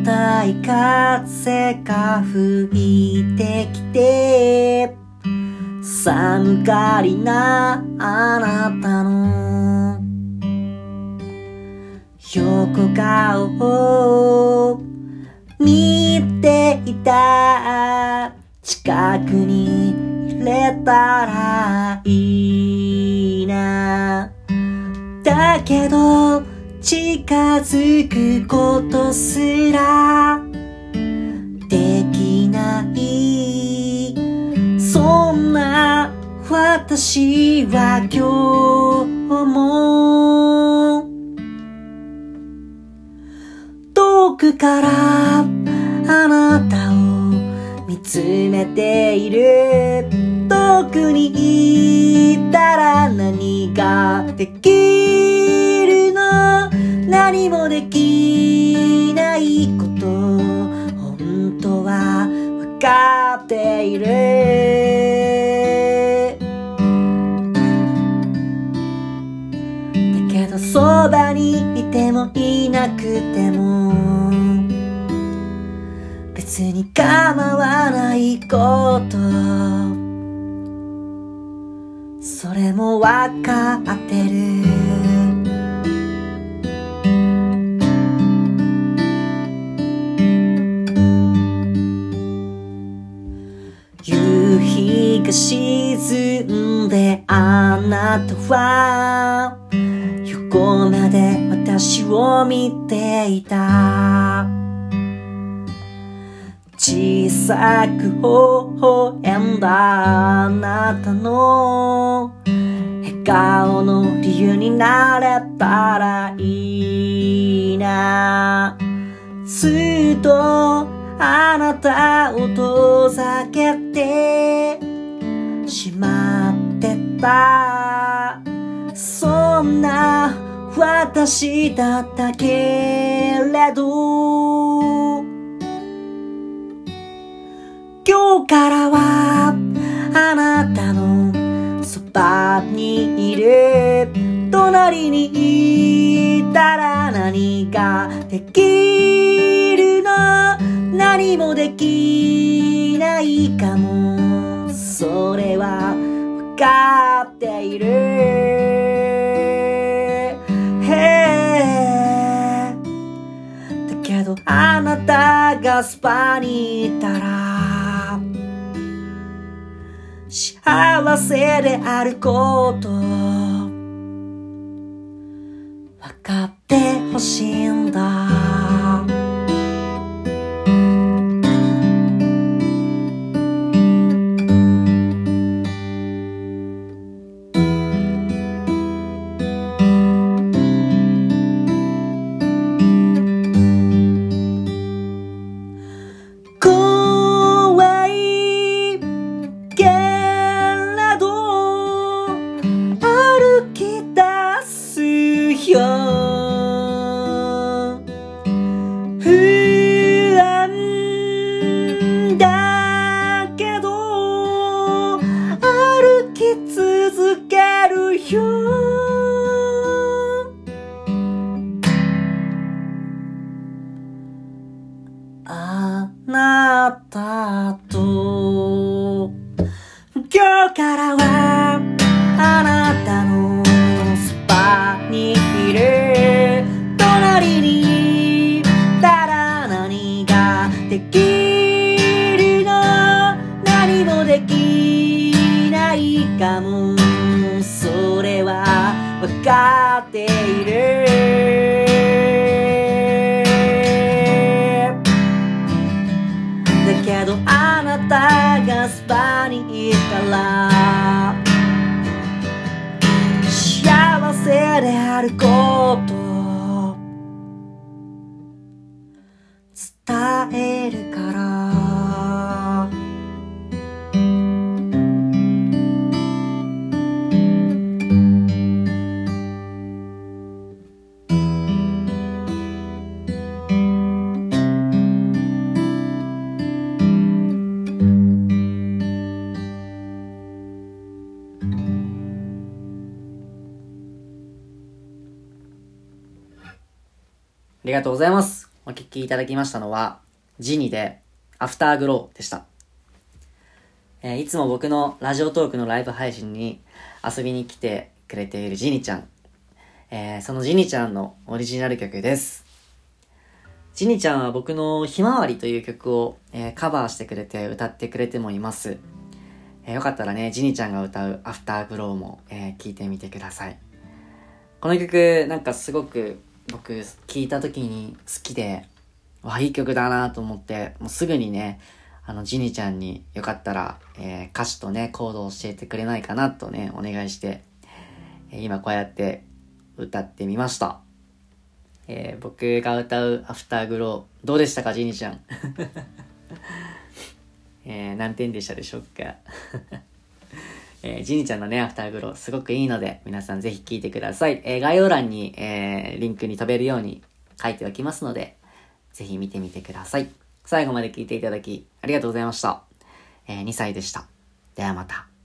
冷たい風が吹いてきて寒がりなあなたの横顔を見ていた。近くに入れたらいいな。だけど近づくことすらできない。そんな私は今日も遠くからあなたを見つめている。遠くにいたら何ができる何もできないこと本当は分かっている。だけどそばにいてもいなくても別に構わないこと。それもわかってる。夕日が沈んであなたは横目で私を見ていた。小さく微笑んだあなたの笑顔の理由になれたらいいな。ずっとあなたを遠ざけてしまってた。そんな私だったけれど。今日からはあなたのそばにいる。隣にいたら何ができる？何もできないかも。それは分かっている。へーだけどあなたがスパにいたら幸せであること。分かってほしいんだ。なたと。今日からはあなたのそばにいる。隣にいたら何ができるの？何もできないかも。それは分かっている。だけどあなたがスパにいたら。幸せであること。りがとうございます。お聴きいただきましたのは、ジニで、アフターグローでした。えー、いつも僕のラジオトークのライブ配信に遊びに来てくれているジニちゃん。えー、そのジニちゃんのオリジナル曲です。ジニちゃんは僕のひまわりという曲を、えー、カバーしてくれて歌ってくれてもいます。えー、よかったらね、ジニちゃんが歌うアフターグローも、えー、聞いてみてください。この曲、なんかすごく僕聞いた時に好きで、わ、いい曲だなと思って、もうすぐにね、あの、ジニちゃんによかったら、えー、歌詞とね、コードを教えてくれないかなとね、お願いして、えー、今こうやって歌ってみました。えー、僕が歌うアフターグロー、どうでしたか、ジニちゃん？えー、何点でしたでしょうか？えー、ジニちゃんのね、アフターグロー、すごくいいので、皆さんぜひ聴いてください。えー、概要欄に、えー、リンクに飛べるように書いておきますので、ぜひ見てみてください。最後まで聞いていただき、ありがとうございました。えー、2歳でした。ではまた。